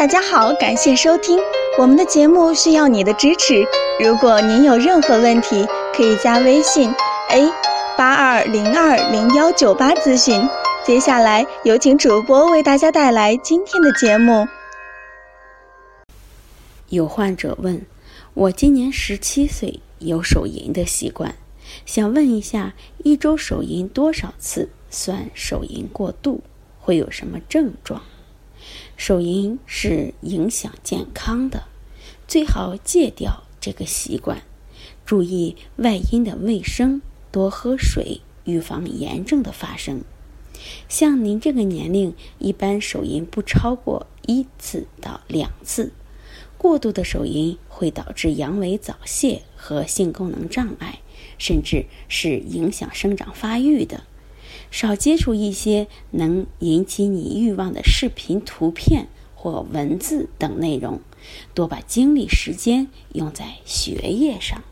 大家好，感谢收听我们的节目，需要你的支持。如果您有任何问题，可以加微信 a 八二零二零幺九八咨询。接下来有请主播为大家带来今天的节目。有患者问：我今年十七岁，有手淫的习惯，想问一下，一周手淫多少次算手淫过度？会有什么症状？手淫是影响健康的，最好戒掉这个习惯，注意外阴的卫生，多喝水，预防炎症的发生。像您这个年龄，一般手淫不超过一次到两次，过度的手淫会导致阳痿早泄和性功能障碍，甚至是影响生长发育的。少接触一些能引起你欲望的视频、图片或文字等内容，多把精力、时间用在学业上。